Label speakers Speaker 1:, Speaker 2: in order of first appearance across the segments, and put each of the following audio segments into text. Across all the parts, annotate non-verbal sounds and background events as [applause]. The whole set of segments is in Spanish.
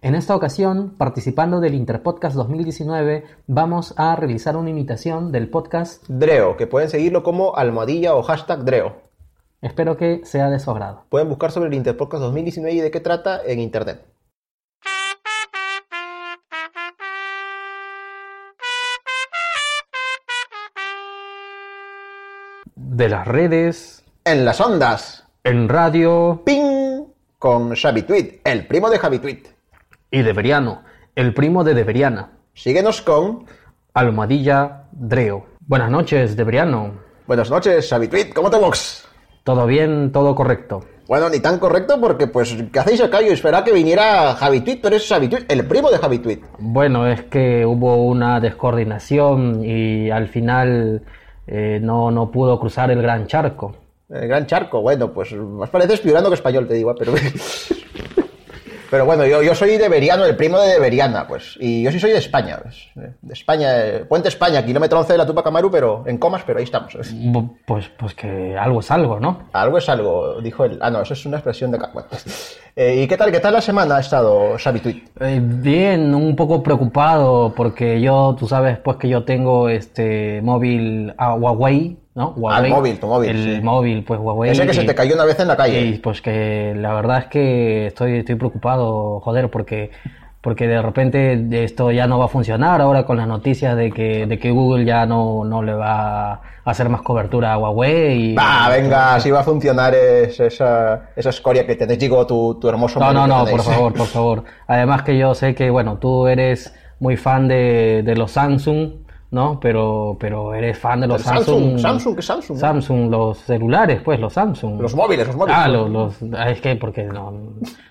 Speaker 1: En esta ocasión, participando del Interpodcast 2019, vamos a realizar una imitación del podcast.
Speaker 2: Dreo, que pueden seguirlo como almohadilla o hashtag Dreo.
Speaker 1: Espero que sea de su agrado.
Speaker 2: Pueden buscar sobre el Interpodcast 2019 y de qué trata en internet.
Speaker 1: De las redes,
Speaker 2: En las ondas,
Speaker 1: en radio
Speaker 2: ping, con Xavi Tweet, el primo de Javi Tweet.
Speaker 1: Y de Veriano, el primo de Deberiana,
Speaker 2: Síguenos con
Speaker 1: Almohadilla Dreo. Buenas noches, Deberiano.
Speaker 2: Buenas noches, Tweet, ¿cómo te box?
Speaker 1: ¿Todo bien? ¿Todo correcto?
Speaker 2: Bueno, ni tan correcto porque, pues, ¿qué hacéis acá? Yo esperaba que viniera Javi Tweet, pero es Xavi Tweet, el primo de Javi Tweet.
Speaker 1: Bueno, es que hubo una descoordinación y al final eh, no, no pudo cruzar el gran charco.
Speaker 2: El gran charco, bueno, pues más parece espiurando que español, te digo, pero... [laughs] Pero bueno, yo, yo soy de Beriano, el primo de Beriana, pues. Y yo sí soy de España, pues, De España, eh, Puente España, kilómetro 11 de la Tupac Amaru, pero en comas, pero ahí estamos.
Speaker 1: Pues, pues que algo es algo, ¿no?
Speaker 2: Algo es algo, dijo él. Ah, no, eso es una expresión de. Bueno. [laughs] Eh, ¿Y qué tal, qué tal la semana ha estado Xavi Tweet?
Speaker 1: Eh, bien, un poco preocupado porque yo, tú sabes, pues que yo tengo este móvil a Huawei, ¿no?
Speaker 2: Ah, el móvil, tu móvil,
Speaker 1: El
Speaker 2: sí.
Speaker 1: móvil, pues Huawei.
Speaker 2: Ese que se te cayó una vez en la calle.
Speaker 1: Y pues que la verdad es que estoy, estoy preocupado, joder, porque, porque de repente esto ya no va a funcionar ahora con las noticias de que, de que Google ya no, no le va a hacer más cobertura a Huawei. Y,
Speaker 2: Va, venga, así va a funcionar es- esa, esa escoria que tenés, digo, tu, tu hermoso
Speaker 1: No,
Speaker 2: móvil
Speaker 1: no, no, por favor, por [laughs] favor. Además que yo sé que, bueno, tú eres muy fan de, de los Samsung, ¿no? Pero, pero eres fan de los
Speaker 2: ¿El Samsung?
Speaker 1: Samsung.
Speaker 2: Samsung, ¿qué Samsung?
Speaker 1: Samsung, los celulares, pues, los Samsung.
Speaker 2: Los móviles, los móviles.
Speaker 1: Ah, los, los- es que porque no,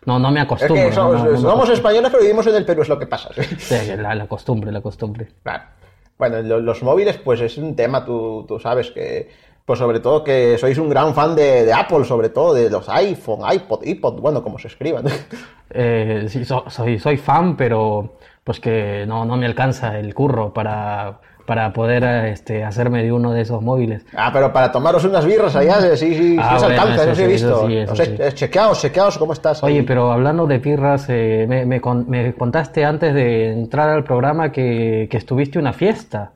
Speaker 1: no, no me
Speaker 2: Es
Speaker 1: acostumbro.
Speaker 2: que somos,
Speaker 1: no,
Speaker 2: somos españoles, pero vivimos en el Perú, es lo que pasa. ¿sí?
Speaker 1: Sí, la, la costumbre, la costumbre.
Speaker 2: Claro. Bueno, lo- los móviles, pues es un tema, tú, tú sabes que, pues sobre todo que sois un gran fan de, de Apple, sobre todo de los iPhone, iPod, iPod, bueno, como se escriban.
Speaker 1: Eh, sí, so- soy, soy fan, pero pues que no, no me alcanza el curro para, para poder este, hacerme de uno de esos móviles.
Speaker 2: Ah, pero para tomaros unas birras allá, sí, sí, sí,
Speaker 1: Ah,
Speaker 2: se
Speaker 1: bueno,
Speaker 2: alcanza,
Speaker 1: eso
Speaker 2: sí he
Speaker 1: sí,
Speaker 2: visto.
Speaker 1: eso sí, eso sí.
Speaker 2: eh, chequeaos, chequeaos, ¿cómo estás?
Speaker 1: Oye,
Speaker 2: ahí?
Speaker 1: pero hablando de pirras, eh, me, me con- me contaste antes de entrar al programa que, que estuviste en una fiesta.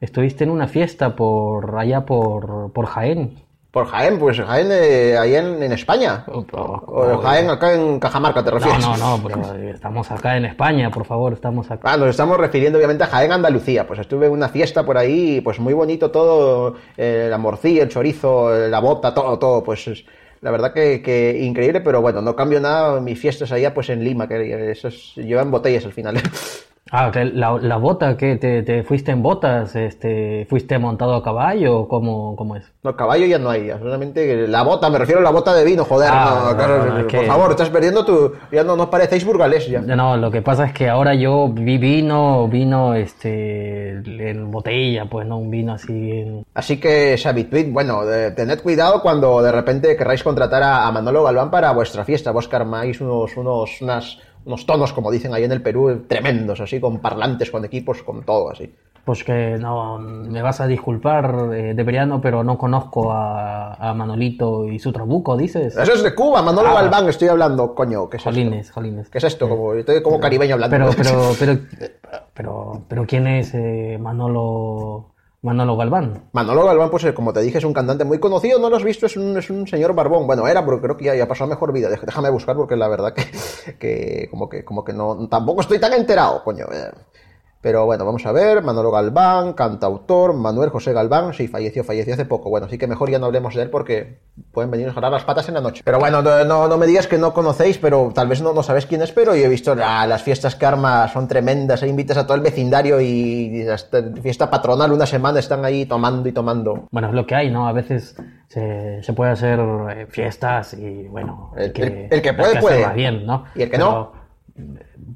Speaker 1: Estuviste en una fiesta por allá por, por Jaén.
Speaker 2: Por Jaén, pues Jaén, eh, ahí en, en España. O Jaén acá en Cajamarca, ¿te
Speaker 1: No,
Speaker 2: refieres?
Speaker 1: no, no, pero eh, estamos acá en España, por favor, estamos acá.
Speaker 2: Ah, nos estamos refiriendo obviamente a Jaén, Andalucía. Pues estuve en una fiesta por ahí, pues muy bonito todo, eh, la morcilla, el chorizo, eh, la bota, todo, todo, pues es- la verdad que, que increíble, pero bueno, no cambio nada, mis fiestas allá pues en Lima, que eso es, llevan botellas al final. [laughs]
Speaker 1: Ah, que la, la bota, que te, te fuiste en botas? Este, ¿Fuiste montado a caballo? ¿Cómo, cómo es?
Speaker 2: No, caballo ya no hay, solamente la bota, me refiero a la bota de vino, joder,
Speaker 1: Ah,
Speaker 2: no, claro,
Speaker 1: no, no, es
Speaker 2: por
Speaker 1: que-
Speaker 2: favor, estás perdiendo tu, ya no nos parecéis burgalés ya.
Speaker 1: No, lo que pasa es que ahora yo vi vino, vino este, en botella, pues no un vino así en...
Speaker 2: Así que, Xavi Tweet, bueno, de- tened cuidado cuando de repente querráis contratar a, a Manolo Galván para vuestra fiesta. Vos que armáis unos, unos, unas, unos tonos, como dicen ahí en el Perú, tremendos, así, con parlantes, con equipos, con todo, así.
Speaker 1: Pues que no, me vas a disculpar, eh, Deberiano, pero no conozco a, a Manolito y su trabuco, dices.
Speaker 2: Eso es de Cuba, Manolo
Speaker 1: Ah.
Speaker 2: Galván, estoy hablando, coño, ¿qué es
Speaker 1: Jolines,
Speaker 2: esto?
Speaker 1: jolines.
Speaker 2: ¿Qué es esto? Como, estoy como caribeño hablando.
Speaker 1: Pero, [laughs] pero, pero, pero, pero, ¿quién es eh, Manolo Manolo Galván.
Speaker 2: Manolo Galván, pues eh, como te dije, es un cantante muy conocido, no lo has visto, es un, es un señor barbón. Bueno, era, pero creo que ya, ya pasó mejor vida. Déjame buscar porque la verdad que, que como que como que no tampoco estoy tan enterado, coño. Pero bueno, vamos a ver, Manolo Galván, cantautor, Manuel José Galván, sí, falleció, falleció hace poco. Bueno, así que mejor ya no hablemos de él porque pueden venirnos a jalar las patas en la noche. Pero bueno, no, no, me digas que no conocéis, pero tal vez no, no sabéis quién es, pero yo he visto la- las fiestas que arma, son tremendas, e invitas a todo el vecindario y hasta fiesta patronal, una semana están ahí tomando y tomando.
Speaker 1: Bueno, es lo que hay, ¿no? A veces se, se puede hacer eh, fiestas y bueno,
Speaker 2: El- el- el que puede, puede.
Speaker 1: bien, ¿no?
Speaker 2: Y el que no.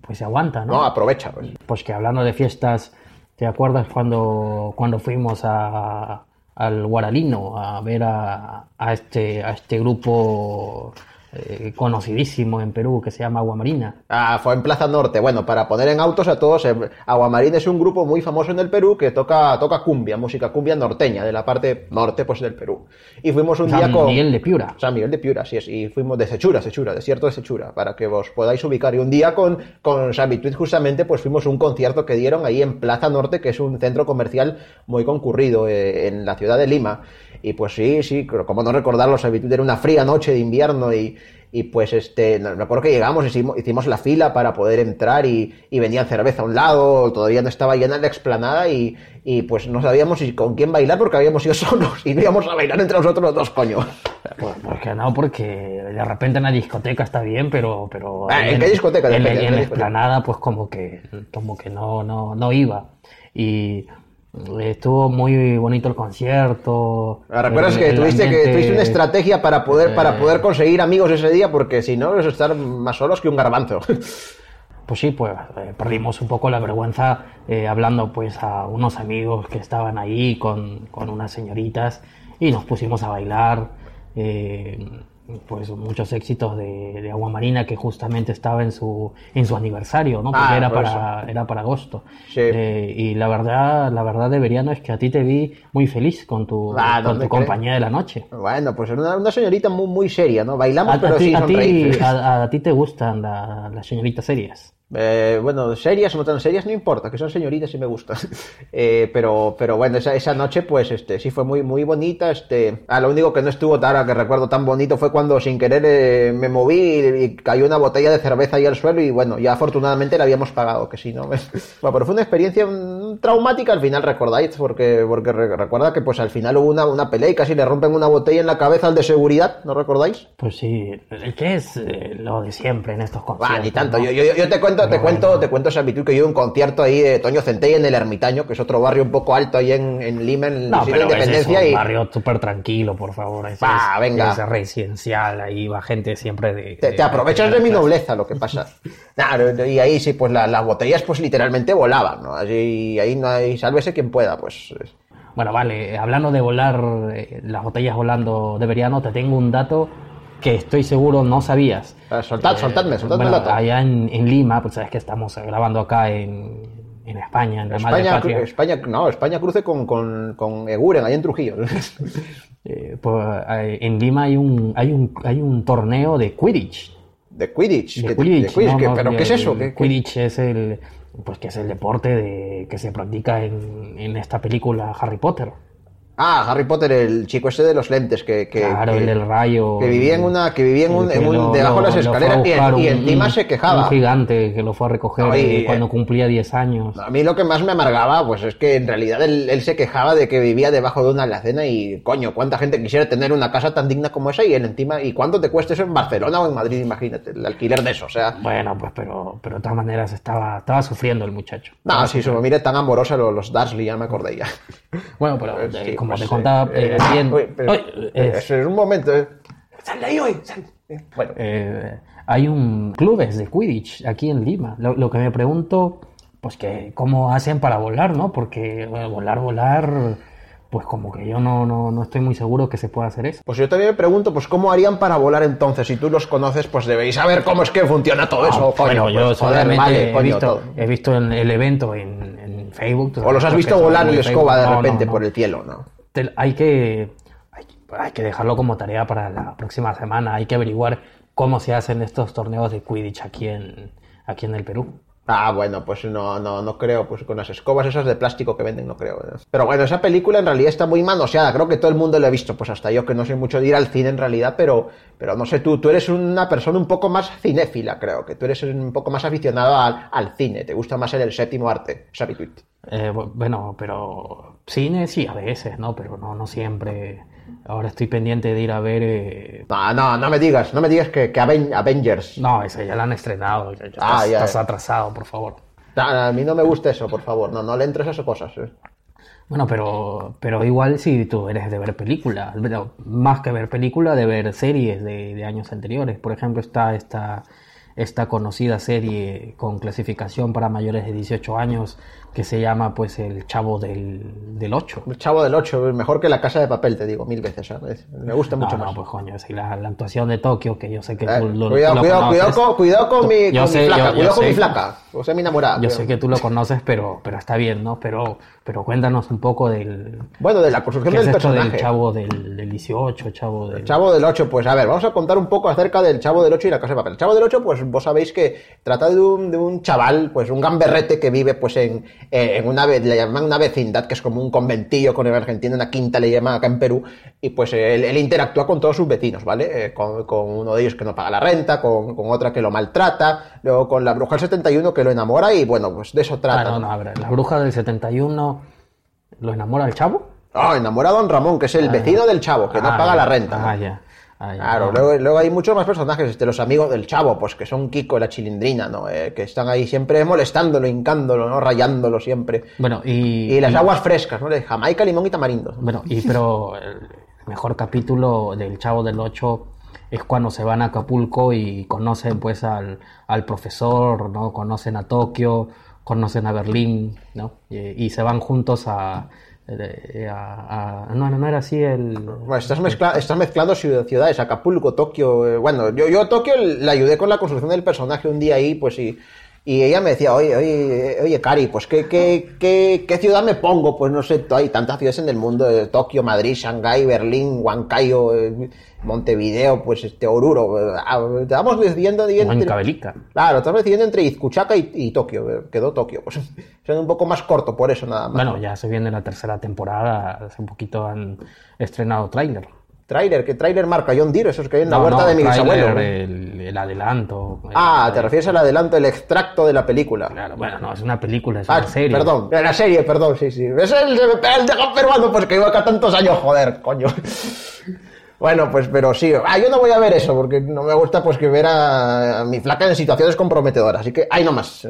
Speaker 1: Pues se aguanta, ¿no?
Speaker 2: No, aprovecha, pues.
Speaker 1: Pues que hablando de fiestas, ¿te acuerdas cuando, cuando fuimos a, al Guaralino a ver a, a este, a este grupo eh, conocidísimo en Perú que se llama Agua Marina?
Speaker 2: Ah, fue en Plaza Norte. Bueno, para poner en autos a todos, eh, Aguamarín es un grupo muy famoso en el Perú que toca, toca cumbia, música cumbia norteña, de la parte norte pues del Perú. Y fuimos un día
Speaker 1: San
Speaker 2: con...
Speaker 1: Miguel de Piura.
Speaker 2: San Miguel de Piura, así es. Y fuimos de Sechura, Sechura, desierto de Sechura, para que os podáis ubicar. Y un día con, con Xavi Tweet justamente, pues fuimos a un concierto que dieron ahí en Plaza Norte, que es un centro comercial muy concurrido eh, en la ciudad de Lima. Y pues sí, sí, como no recordarlo, Xavi Tweet era una fría noche de invierno y, y pues este, me acuerdo que llegamos, hicimos, hicimos la fila para poder entrar y, y vendían cerveza a un lado, todavía no estaba llena la explanada y, y pues no sabíamos si con quién bailar porque habíamos ido [laughs] solos y no íbamos a bailar entre nosotros los dos, coño.
Speaker 1: Pues, pues que no, porque de repente en la discoteca está bien, pero... pero
Speaker 2: Ah, ¿en qué discoteca?
Speaker 1: En,
Speaker 2: Depende,
Speaker 1: en
Speaker 2: ¿en
Speaker 1: la explanada pues como que, como que no, no, no iba. Y estuvo muy bonito el concierto.
Speaker 2: Ah, ¿Recuerdas
Speaker 1: el-
Speaker 2: que
Speaker 1: el
Speaker 2: tuviste, que
Speaker 1: ambiente-
Speaker 2: tuviste una estrategia para poder, para
Speaker 1: Eh.
Speaker 2: poder conseguir amigos ese día? Porque si no, es estar más solos que un garbanzo. [laughs]
Speaker 1: Pues sí, pues eh, perdimos un poco la vergüenza eh, hablando pues a unos amigos que estaban ahí con, con unas señoritas y nos pusimos a bailar eh, pues muchos éxitos de, de Agua Marina que justamente estaba en su en su aniversario, ¿no? Porque
Speaker 2: Ah,
Speaker 1: era
Speaker 2: por
Speaker 1: para era para agosto.
Speaker 2: Sí.
Speaker 1: Eh, y la verdad la verdad de Veriano es que a ti te vi muy feliz con tu
Speaker 2: Ah,
Speaker 1: con tu compañía de la noche.
Speaker 2: Bueno, pues era una, una señorita muy, muy seria, ¿no?
Speaker 1: A,
Speaker 2: Bailamos,
Speaker 1: a
Speaker 2: pero
Speaker 1: ti,
Speaker 2: sí
Speaker 1: a, ti, a- a ti te gustan la- las señoritas serias.
Speaker 2: Eh, bueno, serias o no tan serias, no importa, que son señoritas y me gustan. [laughs] Eh, pero, pero bueno, esa, esa noche, pues, este, sí fue muy, muy bonita. Este, ah, lo único que no estuvo, ahora que recuerdo tan bonito, fue cuando sin querer eh, me moví y, cayó una botella de cerveza ahí al suelo y bueno, ya afortunadamente la habíamos pagado, que si no. [laughs] bueno, pero fue una experiencia traumática al final, recordáis, porque, porque re- recuerda que pues al final hubo una, una pelea y casi le rompen una botella en la cabeza al de seguridad, ¿no recordáis?
Speaker 1: Pues sí, que es eh, lo de siempre en estos conciertos.
Speaker 2: Ah, ni tanto.
Speaker 1: ¿no?
Speaker 2: Yo, yo, yo te cuento, te cuento, te cuento esa habitud que yo un concierto ahí de Toño Centella en el Ermitaño, que es otro barrio un poco alto ahí en, en Lima, en
Speaker 1: No, pero es
Speaker 2: Independencia.
Speaker 1: un
Speaker 2: y
Speaker 1: barrio súper tranquilo, por favor. Ese
Speaker 2: Va,
Speaker 1: es,
Speaker 2: venga.
Speaker 1: Es residencial, ahí va gente siempre de...
Speaker 2: te,
Speaker 1: de-
Speaker 2: te aprovechas de mi nobleza, lo que pasa. [laughs] Claro, y ahí sí, pues la- las botellas pues literalmente volaban, ¿no? Así, ahí no hay, sálvese quien pueda, pues.
Speaker 1: Bueno, vale, hablando de volar, eh, las botellas volando de Veriano, te tengo un dato que estoy seguro no sabías.
Speaker 2: Ah, soltad- soltadme, soltadme
Speaker 1: bueno,
Speaker 2: el dato.
Speaker 1: Allá en, en Lima, pues sabes que estamos grabando acá en, en España, en la madre
Speaker 2: España,
Speaker 1: patria.
Speaker 2: cru- España, no, España cruce con, con, con Eguren, ahí en Trujillo. [laughs]
Speaker 1: Eh, pues, eh, en Lima hay un, hay un, hay un torneo de Quidditch.
Speaker 2: De Quidditch.
Speaker 1: De Quidditch,
Speaker 2: de Quidditch,
Speaker 1: ¿no?
Speaker 2: que-
Speaker 1: No,
Speaker 2: ¿Pero qué es eso?
Speaker 1: el
Speaker 2: ¿Qué- qué-
Speaker 1: Quidditch es el, pues que es el deporte de, que se practica en, en esta película Harry Potter.
Speaker 2: Ah, Harry Potter, el chico ese de los lentes que, que,
Speaker 1: claro,
Speaker 2: que-
Speaker 1: el del rayo.
Speaker 2: que vivía en una que vivía en un,
Speaker 1: que
Speaker 2: en un-
Speaker 1: lo-
Speaker 2: debajo de
Speaker 1: lo-
Speaker 2: las
Speaker 1: lo
Speaker 2: escaleras y, encima se quejaba.
Speaker 1: Un gigante que lo fue a recoger
Speaker 2: No, y,
Speaker 1: eh, cuando cumplía 10 años.
Speaker 2: A mí lo que más me amargaba, pues es que en realidad él, él se quejaba de que vivía debajo de una alacena y, coño, cuánta gente quisiera tener una casa tan digna como esa y él encima, ¿y cuánto te cuesta eso en Barcelona o en Madrid? Imagínate, el alquiler de eso, o sea...
Speaker 1: Bueno, pues pero, pero de todas maneras estaba, estaba sufriendo el muchacho.
Speaker 2: No, si su familia es tan amorosa, los, los Dursley, ya me acordé ya.
Speaker 1: Bueno, pero [laughs]
Speaker 2: sí,
Speaker 1: como
Speaker 2: pues,
Speaker 1: te contaba
Speaker 2: eh,
Speaker 1: eh, bien,
Speaker 2: pero-
Speaker 1: eh,
Speaker 2: eso es un momento. Sal de ahí hoy. sal. Bueno,
Speaker 1: hay un clubes de Quidditch aquí en Lima. Lo, lo que me pregunto, pues que cómo hacen para volar, ¿no? Porque bueno, volar, volar, pues como que yo no, no, no estoy muy seguro que se pueda hacer eso.
Speaker 2: pues yo también me pregunto, pues cómo harían para volar entonces. Si tú los conoces, pues debéis saber cómo es que funciona todo eso.
Speaker 1: Ah,
Speaker 2: coño,
Speaker 1: bueno, yo
Speaker 2: pues,
Speaker 1: solamente
Speaker 2: vale,
Speaker 1: he,
Speaker 2: coño,
Speaker 1: visto,
Speaker 2: todo.
Speaker 1: he visto en el evento en, en Facebook.
Speaker 2: O los has visto volar en escoba de.
Speaker 1: No,
Speaker 2: repente por el cielo, ¿no?
Speaker 1: Te- hay que hay, hay que dejarlo como tarea para la próxima semana. Hay que averiguar cómo se hacen estos torneos de Quidditch aquí en aquí en el Perú.
Speaker 2: Ah, bueno, pues no, no, no creo, pues con las escobas esas de plástico que venden, no creo. ¿eh? Pero bueno, esa película en realidad está muy manoseada, creo que todo el mundo lo ha visto, pues hasta yo que no soy mucho de ir al cine en realidad, pero, pero no sé, tú, tú eres una persona un poco más cinéfila, creo, que tú eres un poco más aficionado al, al cine, te gusta más el, el séptimo arte, Sabituit.
Speaker 1: Eh, bu- bueno, pero cine sí, a veces, ¿no? Pero no, no siempre. Ahora estoy pendiente de ir a ver... eh,
Speaker 2: No, no, no me digas, no me digas que, que Aven- Avengers.
Speaker 1: No, esa ya la han estrenado. ya- ya
Speaker 2: Ah,
Speaker 1: estás,
Speaker 2: ya,
Speaker 1: estás atrasado, por favor.
Speaker 2: No, a mí no me gusta eso, por favor, no, no le entres a esas cosas. ¿eh?
Speaker 1: Bueno, pero, pero igual si tú eres de ver películas, más que ver películas, de ver series de, de años anteriores. Por ejemplo, está esta, esta conocida serie con clasificación para mayores de 18 años que se llama pues El Chavo del, del 8.
Speaker 2: El Chavo del 8, mejor que la casa de papel, te digo, mil veces. ¿sabes? Me gusta mucho
Speaker 1: no,
Speaker 2: más.
Speaker 1: pues coño, si la, la actuación de Tokio, que yo sé que
Speaker 2: Eh,
Speaker 1: tú lo,
Speaker 2: cuidado,
Speaker 1: tú lo
Speaker 2: cuidado, cuidado,
Speaker 1: conoces.
Speaker 2: con, cuidado con mi,
Speaker 1: Yo
Speaker 2: con
Speaker 1: sé,
Speaker 2: mi flaca,
Speaker 1: yo- yo
Speaker 2: cuidado con
Speaker 1: sé.
Speaker 2: mi flaca. O sea, mi enamorada.
Speaker 1: Yo
Speaker 2: cuidado.
Speaker 1: sé que tú lo conoces, pero, pero está bien, ¿no? Pero, pero cuéntanos un poco del...
Speaker 2: Bueno, de la construcción
Speaker 1: ¿Qué es
Speaker 2: del
Speaker 1: esto
Speaker 2: personaje.
Speaker 1: del chavo del, del 18, chavo del...
Speaker 2: El Chavo del 8, pues a ver, vamos a contar un poco acerca del Chavo del 8 y la casa de papel. El Chavo del 8, pues vos sabéis que trata de un, de un chaval, pues un gamberrete que vive pues en, eh, en una, le llaman una vecindad que es como un conventillo con el argentino, una quinta le llaman acá en Perú, y pues él, él interactúa con todos sus vecinos, ¿vale? Eh, con, con uno de ellos que no paga la renta, con, con otra que lo maltrata, luego con la bruja del 71 que lo enamora y bueno, pues de eso trata.
Speaker 1: Ah, no, no, a ver, la bruja del 71 lo enamora al chavo.
Speaker 2: Ah, enamora a Don Ramón, que es el vecino del Chavo, que no
Speaker 1: Ah,
Speaker 2: paga la renta.
Speaker 1: Ah,
Speaker 2: ¿no?
Speaker 1: ya.
Speaker 2: Claro, luego, luego hay muchos más personajes, este, los amigos del chavo, pues que son Kiko y la chilindrina, ¿no? Eh, que están ahí siempre molestándolo, hincándolo, ¿no? Rayándolo siempre.
Speaker 1: Bueno, y...
Speaker 2: Y las
Speaker 1: y-
Speaker 2: aguas frescas, ¿no? De Jamaica, limón y tamarindo.
Speaker 1: Bueno, y pero el mejor capítulo del Chavo del 8 es cuando se van a Acapulco y conocen pues al, al profesor, ¿no? Conocen a Tokio, conocen a Berlín, ¿no? Y, y se van juntos a, a- a- no, no era así el...
Speaker 2: Bueno, estás, mezcla- estás mezclando ciudad- ciudades, Acapulco, Tokio. eh, bueno, yo, yo a Tokio le ayudé con la construcción del personaje un día ahí, pues y, y ella me decía, oye, oye, oye, Cari, pues ¿qué, qué, qué, qué ciudad me pongo? Pues no sé, hay tantas ciudades en el mundo, eh, Tokio, Madrid, Shanghái, Berlín, Huancayo, eh, Montevideo, pues este, Oruro. eh, ah, Estábamos decidiendo... entre-. Claro, estamos decidiendo entre Izcuchaca y, y Tokio, eh, quedó Tokio, pues [laughs] siendo un poco más corto por eso nada más.
Speaker 1: Bueno, ya se viene la tercera temporada, hace un poquito han estrenado tráiler.
Speaker 2: Trailer, ¿qué trailer marca? John Deere, esos que hay en la
Speaker 1: No,
Speaker 2: huerta
Speaker 1: no,
Speaker 2: de mi bisabuelo.
Speaker 1: el, el adelanto.
Speaker 2: Ah, te refieres al adelanto, el extracto de la película.
Speaker 1: Claro, bueno, no, es una película, es
Speaker 2: Ah,
Speaker 1: una serie.
Speaker 2: perdón, la serie, perdón, sí, sí. Es el, el de peruano, pues que llevo acá tantos años, joder, coño. [laughs] Bueno, pues, pero sí. Ah, yo no voy a ver eso, porque no me gusta, pues, que ver a, a mi flaca en situaciones comprometedoras. Así que, ahí nomás.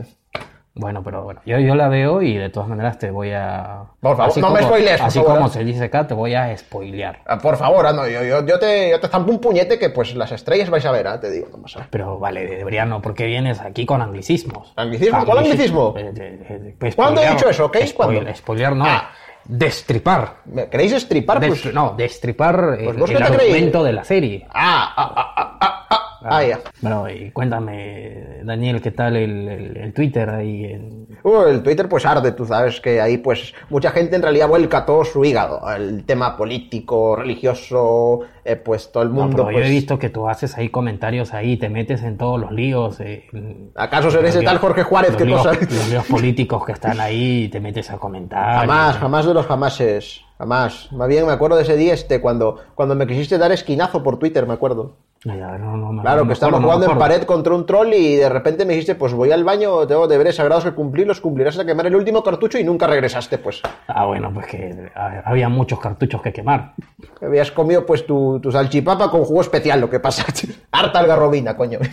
Speaker 1: Bueno, pero bueno, yo, yo la veo y de todas maneras te voy a...
Speaker 2: Por favor,
Speaker 1: así
Speaker 2: no me spoilees,
Speaker 1: Así
Speaker 2: favor.
Speaker 1: como se dice acá, te voy a spoilear.
Speaker 2: Ah, Por favor, ah, no, yo, yo, yo te, yo te zampo un puñete que, pues, las estrellas vais a ver, ah, te digo, no pasa.
Speaker 1: Pero vale, deberían no, porque vienes aquí con anglicismos.
Speaker 2: ¿Anglicismo? ¿Cuál anglicismo?
Speaker 1: Eh, eh, eh, pues,
Speaker 2: ¿Cuándo he dicho eso, ok?
Speaker 1: spoil-
Speaker 2: ¿Cuándo?
Speaker 1: Spoilear no,
Speaker 2: Ah.
Speaker 1: destripar.
Speaker 2: ¿Me ¿Queréis estripar? Pues,
Speaker 1: Destri- no, destripar eh,
Speaker 2: Pues
Speaker 1: el
Speaker 2: qué
Speaker 1: argumento de la serie.
Speaker 2: ah, ah, ah, ah, ah, ah, ya.
Speaker 1: Bueno, y cuéntame, Daniel, ¿qué tal el, el- el Twitter ahí? en-
Speaker 2: Uh, el Twitter pues arde, tú sabes que ahí pues mucha gente en realidad vuelca todo su hígado, el tema político, religioso, eh, pues todo el
Speaker 1: No,
Speaker 2: mundo
Speaker 1: pero
Speaker 2: pues...
Speaker 1: yo he visto que tú haces ahí comentarios ahí, te metes en todos los líos. eh,
Speaker 2: ¿Acaso seré ese tal Jorge Juárez?
Speaker 1: los
Speaker 2: ¿Qué
Speaker 1: líos-
Speaker 2: cosa?
Speaker 1: Los líos políticos que están ahí, y te metes a comentar.
Speaker 2: Jamás,
Speaker 1: y-
Speaker 2: jamás de los jamases, jamás. Más bien me acuerdo de ese día este cuando, cuando me quisiste dar esquinazo por Twitter, me acuerdo.
Speaker 1: No, no,
Speaker 2: Claro, que
Speaker 1: me
Speaker 2: jugando en pared contra un troll y de repente me dijiste, pues voy al baño, tengo deberes sagrados que cumplir, los cumplirás hasta quemar el último cartucho y nunca regresaste, pues.
Speaker 1: Ah, bueno, pues que había muchos cartuchos que quemar.
Speaker 2: Habías comido pues tu, tu salchipapa con jugo especial, lo que pasa. [laughs] Harta algarrobina, coño. [laughs]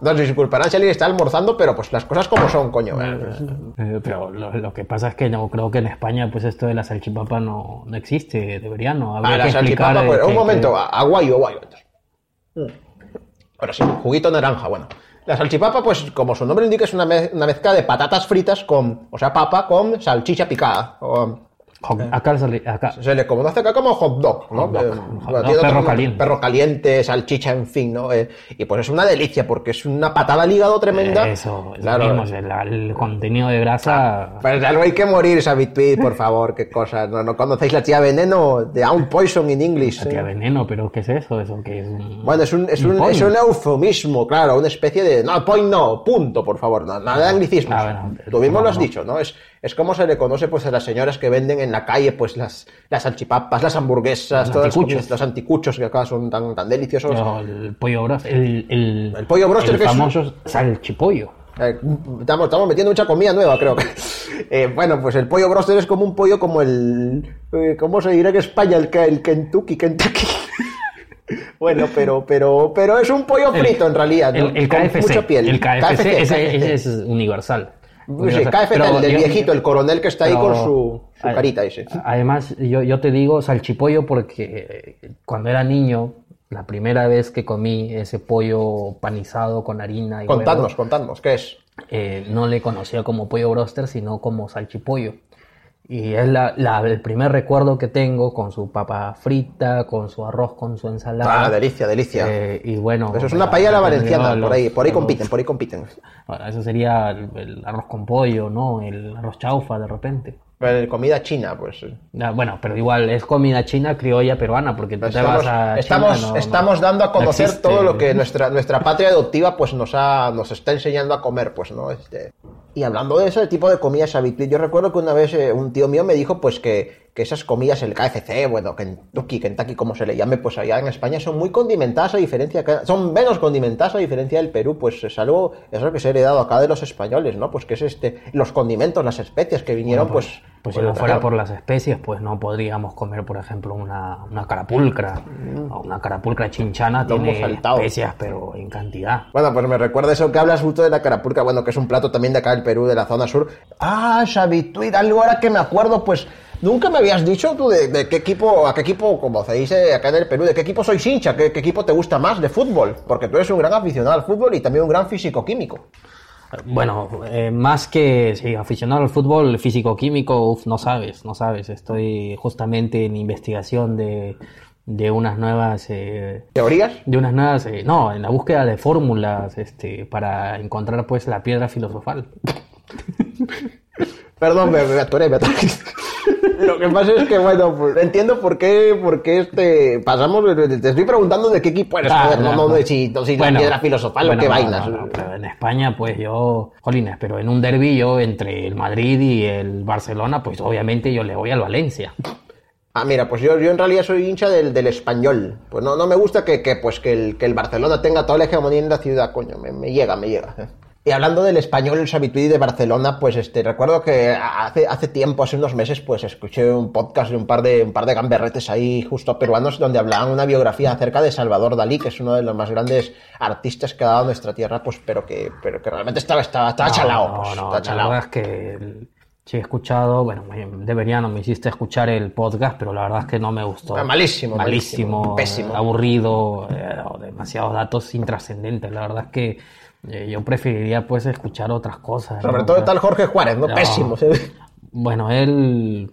Speaker 2: No se disculparán si alguien está almorzando, pero pues las cosas como son, coño.
Speaker 1: Eh, pero lo, lo que pasa es que no creo que en España pues esto de la salchipapa no, no existe, debería no. Habría
Speaker 2: Ah, la
Speaker 1: que
Speaker 2: salchipapa,
Speaker 1: eh,
Speaker 2: pues,
Speaker 1: que-
Speaker 2: un momento,
Speaker 1: que-
Speaker 2: aguayo, aguayo. Mm. Ahora sí, juguito naranja, bueno. La salchipapa, pues como su nombre indica, es una, mez- una mezcla de patatas fritas con, o sea, papa con salchicha picada.
Speaker 1: Hot- Acá, sale- acá.
Speaker 2: Se le conoce acá como hot dog, ¿no?
Speaker 1: Hot dog,
Speaker 2: Eh,
Speaker 1: hot dog, perro caliente.
Speaker 2: Perro caliente, salchicha, en fin, ¿no? Eh, y pues es una delicia porque es una patada al hígado tremenda.
Speaker 1: Eso, eso
Speaker 2: Claro.
Speaker 1: mismo, el, el contenido de grasa.
Speaker 2: Pues algo hay que morir, Sabitui, por favor, qué cosa. No, no conocéis la tía veneno de un poison in English.
Speaker 1: Tía
Speaker 2: ¿eh?
Speaker 1: veneno, pero ¿qué es eso? ¿Eso qué es? Un-
Speaker 2: Bueno, es un, es,
Speaker 1: un
Speaker 2: es un eufemismo, claro, una especie de. No, point no, punto, por favor, no, nada de anglicismos.
Speaker 1: Ah, bueno,
Speaker 2: Tú mismo
Speaker 1: no,
Speaker 2: lo has
Speaker 1: no.
Speaker 2: dicho, ¿no? Es, es como se le conoce pues a las señoras que venden en la calle pues las, las salchipapas, las hamburguesas,
Speaker 1: Los
Speaker 2: todas
Speaker 1: anticuchos.
Speaker 2: los anticuchos que acá son tan, tan deliciosos.
Speaker 1: No, el pollo broster. El, el,
Speaker 2: El pollo broster
Speaker 1: el
Speaker 2: que es-
Speaker 1: famoso salchipollo.
Speaker 2: Eh, estamos, estamos metiendo mucha comida nueva, creo que. [laughs] Eh, bueno, pues el pollo broster es como un pollo como el. eh, ¿Cómo se dirá en España? El, el Kentucky, Kentucky. [laughs] bueno, pero, pero, pero es un pollo frito en realidad, ¿no?
Speaker 1: El, el
Speaker 2: Con
Speaker 1: KFC.
Speaker 2: mucha piel.
Speaker 1: El KFC, es universal.
Speaker 2: Sí,
Speaker 1: Universal.
Speaker 2: KFC,
Speaker 1: Pero
Speaker 2: el del
Speaker 1: yo-
Speaker 2: viejito, el coronel que está ahí con su, su
Speaker 1: a-
Speaker 2: carita ese.
Speaker 1: Además, yo, yo te digo salchipollo porque eh, cuando era niño, la primera vez que comí ese pollo panizado con harina y huevo,
Speaker 2: Contadnos, contadnos, ¿qué es?
Speaker 1: eh, no le conocía como pollo broster, sino como salchipollo. Y es la, la- el primer recuerdo que tengo con su papa frita, con su arroz, con su ensalada.
Speaker 2: Ah, delicia, delicia.
Speaker 1: Eh, y bueno.
Speaker 2: Eso es una paella la valenciana,
Speaker 1: los-
Speaker 2: por ahí, por ahí
Speaker 1: los-
Speaker 2: compiten, por ahí compiten.
Speaker 1: bueno, eso sería el, el arroz con pollo, ¿no? El arroz chaufa de repente.
Speaker 2: Eh, Comida china, pues.
Speaker 1: Ah, Bueno, pero igual es comida china, criolla, peruana, porque tú te vas a.
Speaker 2: Estamos,
Speaker 1: no-
Speaker 2: estamos dando a
Speaker 1: no
Speaker 2: conocer todo lo que nuestra, nuestra patria adoptiva pues nos ha, nos está enseñando a comer, pues, ¿no? Este, y hablando de ese tipo de comidas habituales, yo recuerdo que una vez eh, un tío mío me dijo pues que, que esas comidas, el KFC, bueno, Kentucky, Kentucky, como se le llame, pues allá en España son muy condimentadas a diferencia, son menos condimentadas a diferencia del Perú, pues es algo, es algo que se ha heredado acá de los españoles, ¿no? Pues que es este, los condimentos, las especias que vinieron,
Speaker 1: Bueno,
Speaker 2: pues...
Speaker 1: Pues si no fuera por las especies, pues no podríamos comer, por ejemplo, una, una carapulcra. O Una carapulcra chinchana
Speaker 2: Mm. Lo hemos
Speaker 1: tiene
Speaker 2: saltado.
Speaker 1: especias, pero en cantidad.
Speaker 2: Bueno, pues me recuerda eso que hablas justo de la carapulca, bueno, que es un plato también de acá del Perú, de la zona sur. Ah, Xavituit, algo ahora que me acuerdo, pues nunca me habías dicho tú de, de qué equipo, a qué equipo, como se dice acá en el Perú, de qué equipo sois hincha, qué, qué equipo te gusta más de fútbol, porque tú eres un gran aficionado al fútbol y también un gran físico-químico.
Speaker 1: Bueno, eh, más que sí, aficionado al fútbol físico-químico, no sabes, no sabes. Estoy justamente en investigación de, de unas nuevas... eh,
Speaker 2: ¿Teorías?
Speaker 1: de unas nuevas... eh, no, en la búsqueda de fórmulas este, para encontrar pues la piedra filosofal.
Speaker 2: Perdón, me, me atoré, me atoré. Lo que pasa es que, bueno, pues, entiendo por qué, por qué este, pasamos, te estoy preguntando de qué equipo eres,
Speaker 1: Ah,
Speaker 2: joder, no,
Speaker 1: no,
Speaker 2: no de si, no, si
Speaker 1: Bueno,
Speaker 2: la piedra filosofal
Speaker 1: bueno,
Speaker 2: o qué
Speaker 1: no,
Speaker 2: vainas.
Speaker 1: no, no, en España, pues yo, jolines, pero en un derbi yo entre el Madrid y el Barcelona, pues obviamente yo le voy al Valencia.
Speaker 2: Ah, mira, pues yo, yo en realidad soy hincha del, del español. Pues no, no me gusta que, que, pues que, el, que el Barcelona tenga toda la hegemonía en la ciudad, coño, me, me llega, me llega. Y hablando del español, Sabituí de Barcelona, pues este, recuerdo que hace, hace tiempo, hace unos meses, pues escuché un podcast de un par de, un par de gamberretes ahí justo peruanos donde hablaban una biografía acerca de Salvador Dalí, que es uno de los más grandes artistas que ha dado nuestra tierra, pues pero que, pero que realmente estaba, estaba, estaba
Speaker 1: No,
Speaker 2: chalao,
Speaker 1: no,
Speaker 2: pues,
Speaker 1: no,
Speaker 2: estaba
Speaker 1: la
Speaker 2: chalao.
Speaker 1: verdad es que sí he escuchado, bueno, debería, no me hiciste escuchar el podcast, pero la verdad es que no me gustó.
Speaker 2: Ah, malísimo,
Speaker 1: malísimo,
Speaker 2: malísimo, pésimo.
Speaker 1: eh, aburrido, eh, demasiados datos intrascendentes. La verdad es que yo preferiría pues escuchar otras cosas.
Speaker 2: Sobre
Speaker 1: ¿no?
Speaker 2: todo tal Jorge Juárez, ¿no?
Speaker 1: No.
Speaker 2: Pésimo. ¿sí?
Speaker 1: Bueno, él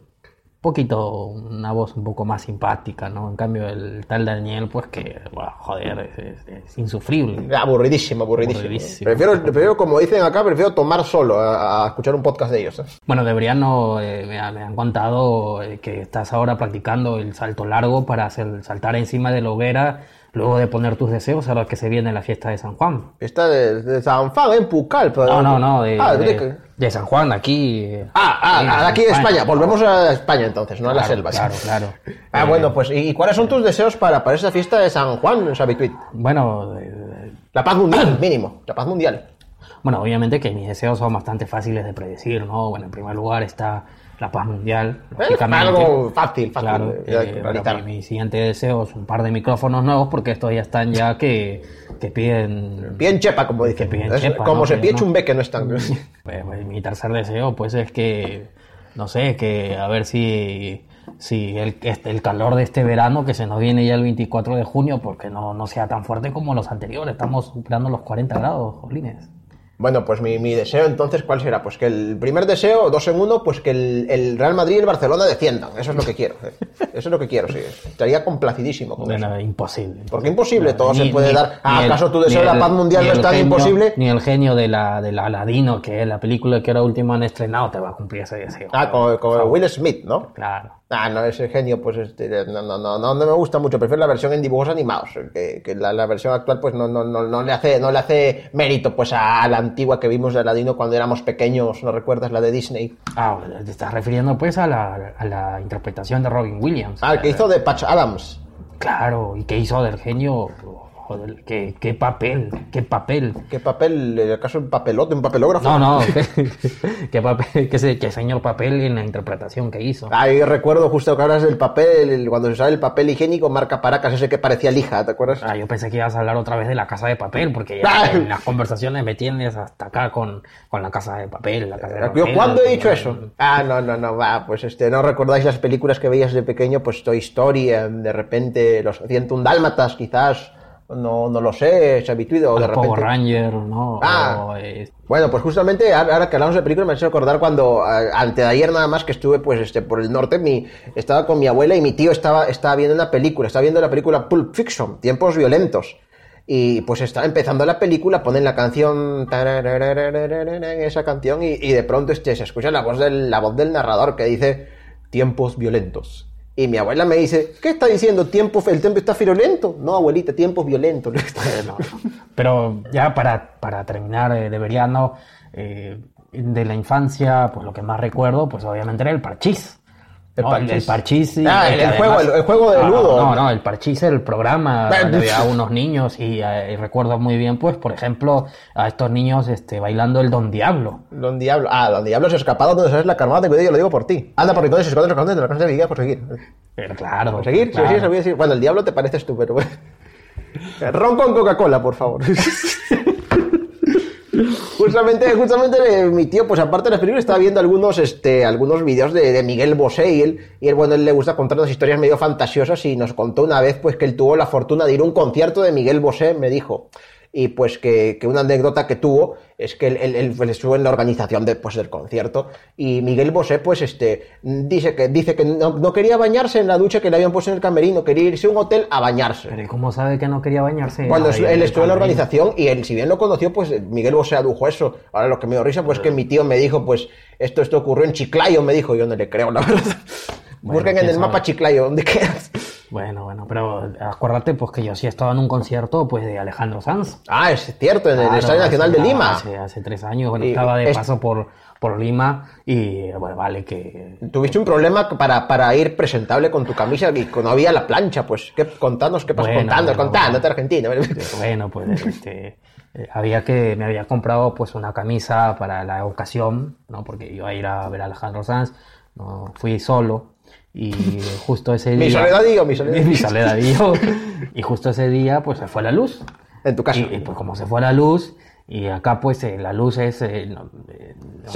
Speaker 1: poquito, una voz un poco más simpática, ¿no? En cambio, el tal Daniel, pues que, bueno, joder, es, es- es insufrible.
Speaker 2: Aburridísimo, aburridísimo.
Speaker 1: Aburridísimo.
Speaker 2: Prefiero, prefiero, como dicen acá, prefiero tomar solo a, a escuchar un podcast de ellos. ¿eh?
Speaker 1: Bueno, Debriano, eh, me, me han contado eh, que estás ahora practicando el salto largo para hacer, saltar encima de la hoguera luego de poner tus deseos a lo que se viene la fiesta de San Juan.
Speaker 2: Esta de, de San Juan, en Pucal. pero-
Speaker 1: No, no, no, de,
Speaker 2: Ah,
Speaker 1: de- San Juan, aquí.
Speaker 2: ah, ah, ah, aquí de España. Volvemos a España entonces, no a las selvas.
Speaker 1: Claro, claro. [laughs]
Speaker 2: Ah,
Speaker 1: Eh,
Speaker 2: bueno, pues, ¿y y cuáles son tus deseos para, para esa fiesta de San Juan, Sabituit?
Speaker 1: Bueno, eh,
Speaker 2: La paz mundial, [coughs] mínimo. La paz mundial.
Speaker 1: Bueno, obviamente que mis deseos son bastante fáciles de predecir, ¿no? Bueno, en primer lugar está la paz mundial,
Speaker 2: Eh,
Speaker 1: lógicamente.
Speaker 2: algo fácil, fácil
Speaker 1: Claro, eh, bueno, mi, mi siguiente deseo es un par de micrófonos nuevos porque estos ya están ya que, que piden...
Speaker 2: Bien chepa, como dicen.
Speaker 1: Que
Speaker 2: Es
Speaker 1: chepa,
Speaker 2: como
Speaker 1: ¿no?
Speaker 2: se pie
Speaker 1: no-
Speaker 2: chumbe que no están.
Speaker 1: Pues, pues, mi tercer deseo pues es que, no sé, que a ver si, si el, este, el calor de este verano que se nos viene ya el 24 de junio, porque no, no sea tan fuerte como los anteriores, estamos superando los 40 grados, jolines.
Speaker 2: Bueno, pues mi, mi deseo entonces, ¿cuál será? Pues que el primer deseo, dos en uno, pues que el, el Real Madrid y el Barcelona desciendan. Eso es lo que quiero. [laughs] Eso es lo que quiero, sí. Estaría complacidísimo con eso.
Speaker 1: Bueno, imposible.
Speaker 2: Porque imposible, todo
Speaker 1: Ni-
Speaker 2: se puede
Speaker 1: ni-
Speaker 2: dar. Ah,
Speaker 1: el-
Speaker 2: ¿Acaso tu deseo de la paz mundial no es tan
Speaker 1: genio-
Speaker 2: imposible?
Speaker 1: Ni el genio de la, del Aladino, que es la película que ahora último han estrenado, te va a cumplir ese deseo.
Speaker 2: Ah, con, con Will Smith, ¿no?
Speaker 1: Claro.
Speaker 2: Ah, no, ese genio, pues este, no, no, no, no, me gusta mucho. Prefiero la versión en dibujos animados, que, que la, la versión actual, pues no, no, no, no le hace, no le hace mérito, pues a, la antigua que vimos de Aladino cuando éramos pequeños. ¿No recuerdas la de Disney?
Speaker 1: Ah, te estás refiriendo pues a la, a la interpretación de Robin Williams.
Speaker 2: Ah, el que hizo de Patch Adams.
Speaker 1: Claro, y que hizo del genio, joder, qué, qué papel, qué papel.
Speaker 2: ¿Qué papel? ¿Acaso un papelote, un papelógrafo?
Speaker 1: No, no, qué, [laughs] qué papel, qué, qué señor papel en la interpretación que hizo.
Speaker 2: Ahí recuerdo justo que hablas del papel, el- cuando se usaba el papel higiénico marca Paracas, ese que parecía lija, ¿te acuerdas?
Speaker 1: Ah, yo pensé que ibas a hablar otra vez de la casa de papel, porque ya en las conversaciones me tienes hasta acá con, con la casa de papel. La casa de
Speaker 2: ¿Yo
Speaker 1: papel,
Speaker 2: cuándo he dicho eso? Ah, no, no, no, va, pues este, no recordáis las películas que veías de pequeño, pues Toy Story, eh, de repente los 101 Dálmatas, quizás, no, no lo sé, se habituido, o de
Speaker 1: Los Power
Speaker 2: repente...
Speaker 1: Ranger, ¿no?
Speaker 2: Ah.
Speaker 1: O, eh,
Speaker 2: Bueno, pues justamente ahora que hablamos de películas me has hecho acordar cuando antes de ayer nada más que estuve pues este por el norte, mi, estaba con mi abuela y mi tío estaba, estaba viendo una película, estaba viendo la película Pulp Fiction, Tiempos Violentos. Y pues estaba empezando la película, ponen la canción, esa canción, y, y de pronto este, se escucha la voz, del, la voz del narrador que dice Tiempos Violentos. Y mi abuela me dice, ¿qué está diciendo? ¿Tiempo, ¿El tiempo está violento? No, abuelita,
Speaker 1: eh, [laughs] no, no. Pero ya para, para terminar, eh, no. eh, de la infancia, pues lo que más recuerdo, pues obviamente era el parchís.
Speaker 2: El
Speaker 1: ¿no?
Speaker 2: parchís.
Speaker 1: El, parchís. sí,
Speaker 2: Ah, el-
Speaker 1: que
Speaker 2: el juego, el- el juego de
Speaker 1: no,
Speaker 2: ludo.
Speaker 1: No, no, el parchís era el programa donde había unos niños y, eh, y recuerdo muy bien, pues, por ejemplo, a estos niños este, bailando el Don Diablo.
Speaker 2: Don Diablo. Ah, Don Diablo se escapado donde sabes la carnada de cuidado, yo lo digo por ti. Anda por entonces, esconde, esconde, de la casa de Villa por seguir.
Speaker 1: Pero claro.
Speaker 2: Por seguir,
Speaker 1: claro.
Speaker 2: sí, sí, decir. Bueno, el Diablo te pareces tú, pero bueno. Ron con Coca-Cola, por favor. [laughs] Justamente, justamente mi tío, pues aparte de las películas, estaba viendo algunos, este, algunos vídeos de, de Miguel Bosé y él, y él, bueno, él le gusta contarnos historias medio fantasiosas y nos contó una vez, pues, que él tuvo la fortuna de ir a un concierto de Miguel Bosé, me dijo. Y pues que, que una anécdota que tuvo es que él, él- él, estuvo en la organización de, pues, del concierto y Miguel Bosé, pues, este, dice que, dice que no, no quería bañarse en la ducha que le habían puesto en el camerino, quería irse a un hotel a bañarse.
Speaker 1: Pero ¿y cómo sabe que no quería bañarse?
Speaker 2: Cuando él estuvo en la organización y él, si bien lo conoció, pues Miguel Bosé adujo eso. Ahora lo que me dio risa, pues que mi tío me dijo, pues esto, esto ocurrió en Chiclayo, me dijo, yo no le creo, la verdad.
Speaker 1: Bueno,
Speaker 2: Busquen en el mapa. Chiclayo, ¿dónde quedas?
Speaker 1: Bueno, bueno, pero acuérdate pues que yo sí he estado en un concierto pues de Alejandro Sanz.
Speaker 2: Ah, es cierto, en el Estadio Nacional de Lima.
Speaker 1: Hace, hace tres años, bueno,
Speaker 2: Y
Speaker 1: estaba de
Speaker 2: es-
Speaker 1: paso por, por Lima y bueno, vale que...
Speaker 2: Tuviste un problema para, para ir presentable con tu camisa y no había la plancha, pues, ¿qué, contanos qué pasó,
Speaker 1: Bueno,
Speaker 2: contando,
Speaker 1: bueno,
Speaker 2: contándote Argentina.
Speaker 1: Bueno, pues este, eh, había que, me había comprado pues una camisa para la ocasión, ¿no? Porque iba a ir a ver a Alejandro Sanz, no, fui solo y justo ese día...
Speaker 2: Mi soledadillo, mi soledadillo.
Speaker 1: Mi soledadillo. y justo ese día pues se fue la luz.
Speaker 2: En tu casa.
Speaker 1: Y, y, pues como se fue la luz, y acá pues eh, la luz es... eh, no, eh,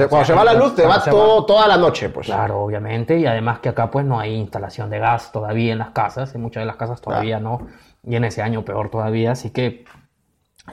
Speaker 2: cuando
Speaker 1: sea,
Speaker 2: se va la luz, te va toda la noche, pues.
Speaker 1: Claro, obviamente, y además que acá pues no hay instalación de gas todavía en las casas, en muchas de las casas todavía no, y en ese año peor todavía, así que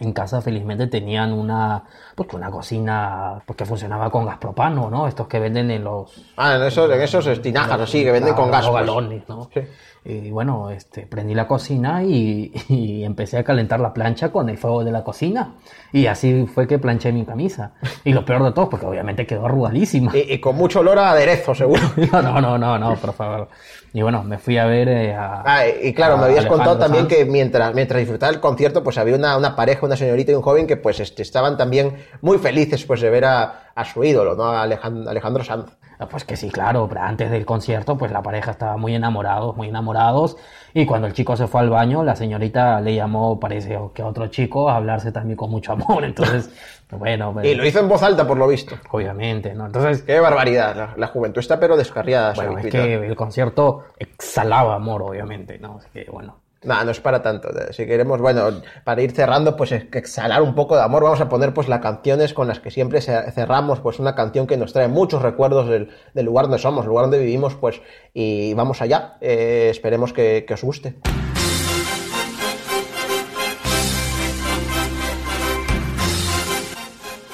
Speaker 1: en casa felizmente tenían una, pues una cocina pues, que funcionaba con gas propano, ¿no? Estos que venden en los...
Speaker 2: Ah, en esos, en esos estinajas así, que venden con gas.
Speaker 1: los
Speaker 2: pues.
Speaker 1: galones, ¿no?
Speaker 2: Sí.
Speaker 1: Y bueno, este, prendí la cocina y, [laughs] y empecé a calentar la plancha con el fuego de la cocina. Y así fue que planché mi camisa. Y lo peor de todo, porque obviamente quedó arrugadísima.
Speaker 2: Y, y con mucho olor a aderezo, seguro. [laughs]
Speaker 1: No, no, no, no, no, por favor. Y bueno, me fui a ver eh, a...
Speaker 2: Ah, y claro, me habías
Speaker 1: Alejandro
Speaker 2: contado también
Speaker 1: Sanz.
Speaker 2: que mientras, mientras disfrutaba el concierto, pues había una, una pareja, una señorita y un joven que pues este, estaban también muy felices pues de ver a, a su ídolo, ¿no? A Alejandro, Alejandro Sanz.
Speaker 1: Ah, Pues que sí, claro, pero antes del concierto, pues la pareja estaba muy enamorados, muy enamorados. Y cuando el chico se fue al baño, la señorita le llamó, parece que a otro chico, a hablarse también con mucho amor. [laughs] Entonces, pues bueno, pues,
Speaker 2: Y lo hizo en voz alta, por lo visto.
Speaker 1: obviamente, ¿no? Entonces,
Speaker 2: Qué barbaridad, la, la juventud está pero descarriada.
Speaker 1: bueno, es que el concierto exhalaba amor, obviamente, ¿no? Así que bueno.
Speaker 2: No, no es para tanto. Si queremos, bueno, para ir cerrando, pues exhalar un poco de amor, vamos a poner pues las canciones con las que siempre ce- cerramos, pues una canción que nos trae muchos recuerdos del, del lugar donde somos, el lugar donde vivimos, pues, y vamos allá. Eh, esperemos que os guste.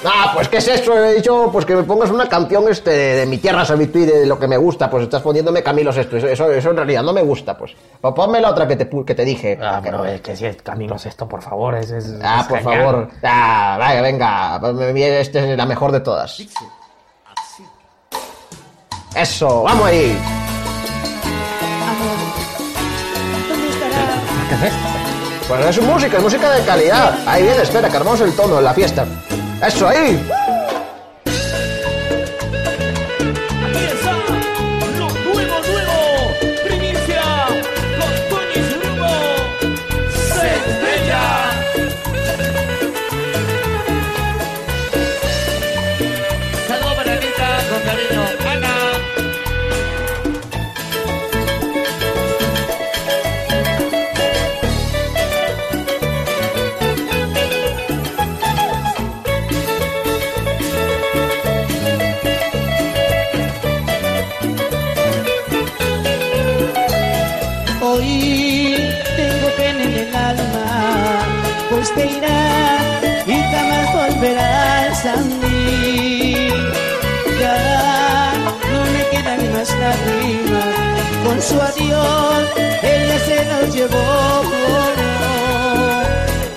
Speaker 2: Ah, pues ¿qué es eso? He dicho pues que me pongas una canción este de mi tierra Savituí, de lo que me gusta, pues estás poniéndome Camilo Sesto, eso, eso, eso en realidad no me gusta, pues. Pues ponme la otra que te, que te dije.
Speaker 1: Ah, pero es que si es Camilo Sesto, por favor, es, es-
Speaker 2: Ah,
Speaker 1: es
Speaker 2: por
Speaker 1: genial.
Speaker 2: favor. Ah, vaya, venga, esta es la mejor de todas. Eso, vamos ahí.
Speaker 1: ¿Qué es esto?
Speaker 2: Pues es música, es música de calidad. Ahí viene, espera, que armamos el tono en la fiesta. Eso ahí.
Speaker 3: Lo
Speaker 4: te irás y jamás volverás a mí. Ya no me quedan más lágrimas, con su adiós ella se nos llevó.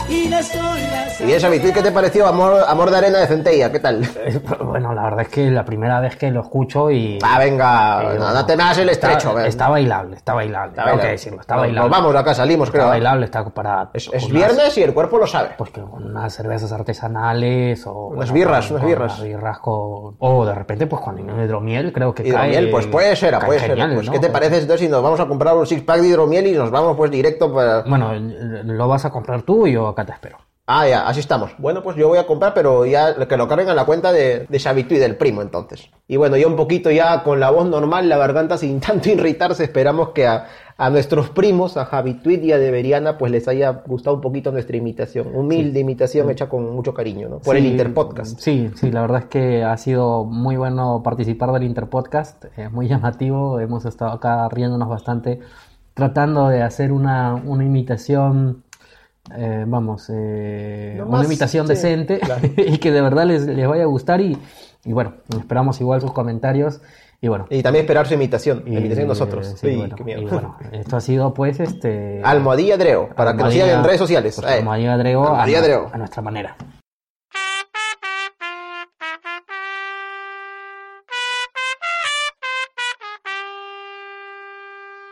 Speaker 4: Y las olas.
Speaker 2: Y esa Savituí, ¿qué te pareció? Amor, amor de arena de centella, ¿qué tal?
Speaker 1: Eh, Bueno, la verdad es que la primera vez que lo escucho y...
Speaker 2: Ah, venga,
Speaker 1: y
Speaker 2: no, no te me hagas el estrecho.
Speaker 1: Está, está bailable, está bailable,
Speaker 2: Está
Speaker 1: tengo que decirlo, está bailable.
Speaker 2: Nos vamos, acá salimos,
Speaker 1: Está
Speaker 2: creo.
Speaker 1: bailable, está para...
Speaker 2: Es, es
Speaker 1: unas-
Speaker 2: viernes y el cuerpo lo sabe.
Speaker 1: Pues que con unas cervezas artesanales o...
Speaker 2: Unas birras,
Speaker 1: con-
Speaker 2: unas birras.
Speaker 1: unas birras con... O de repente pues con hidromiel creo que cae...
Speaker 2: Hidromiel, pues puede ser, puede ser.
Speaker 1: genial,
Speaker 2: Pues,
Speaker 1: ¿no?
Speaker 2: ¿qué te parece entonces si nos vamos a comprar un six pack de hidromiel y nos vamos pues directo para...
Speaker 1: Bueno, lo vas a comprar tú y yo acá te espero.
Speaker 2: Ah, ya, así estamos. Bueno, pues yo voy a comprar, pero ya que lo carguen a la cuenta de, de Savituí, del primo, entonces. Y bueno, ya un poquito ya con la voz normal, la garganta sin [laughs] tanto irritarse, esperamos que a, a nuestros primos, a Javituit y a Deberiana, pues les haya gustado un poquito nuestra imitación. Humilde imitación hecha con mucho cariño, ¿no? Por el
Speaker 1: Sí,
Speaker 2: Interpodcast.
Speaker 1: Sí, sí, la verdad es que ha sido muy bueno participar del Interpodcast, es muy llamativo, hemos estado acá riéndonos bastante, tratando de hacer una, una imitación, eh, vamos, eh, una
Speaker 2: más-
Speaker 1: imitación
Speaker 2: sí,
Speaker 1: decente [laughs]
Speaker 2: claro.
Speaker 1: y que de verdad les, les vaya a gustar y, y bueno, esperamos igual sus comentarios y bueno.
Speaker 2: Y también esperar su imitación, la imitación de nosotros.
Speaker 1: sí,
Speaker 2: Uy,
Speaker 1: bueno,
Speaker 2: qué miedo.
Speaker 1: y bueno, [laughs] esto ha sido pues este...
Speaker 2: Almohadilla Dreo, para que nos sigan en redes sociales.
Speaker 1: pues. Almohadilla Dreo a-
Speaker 2: Almohadilla Dreo.
Speaker 1: a nuestra manera.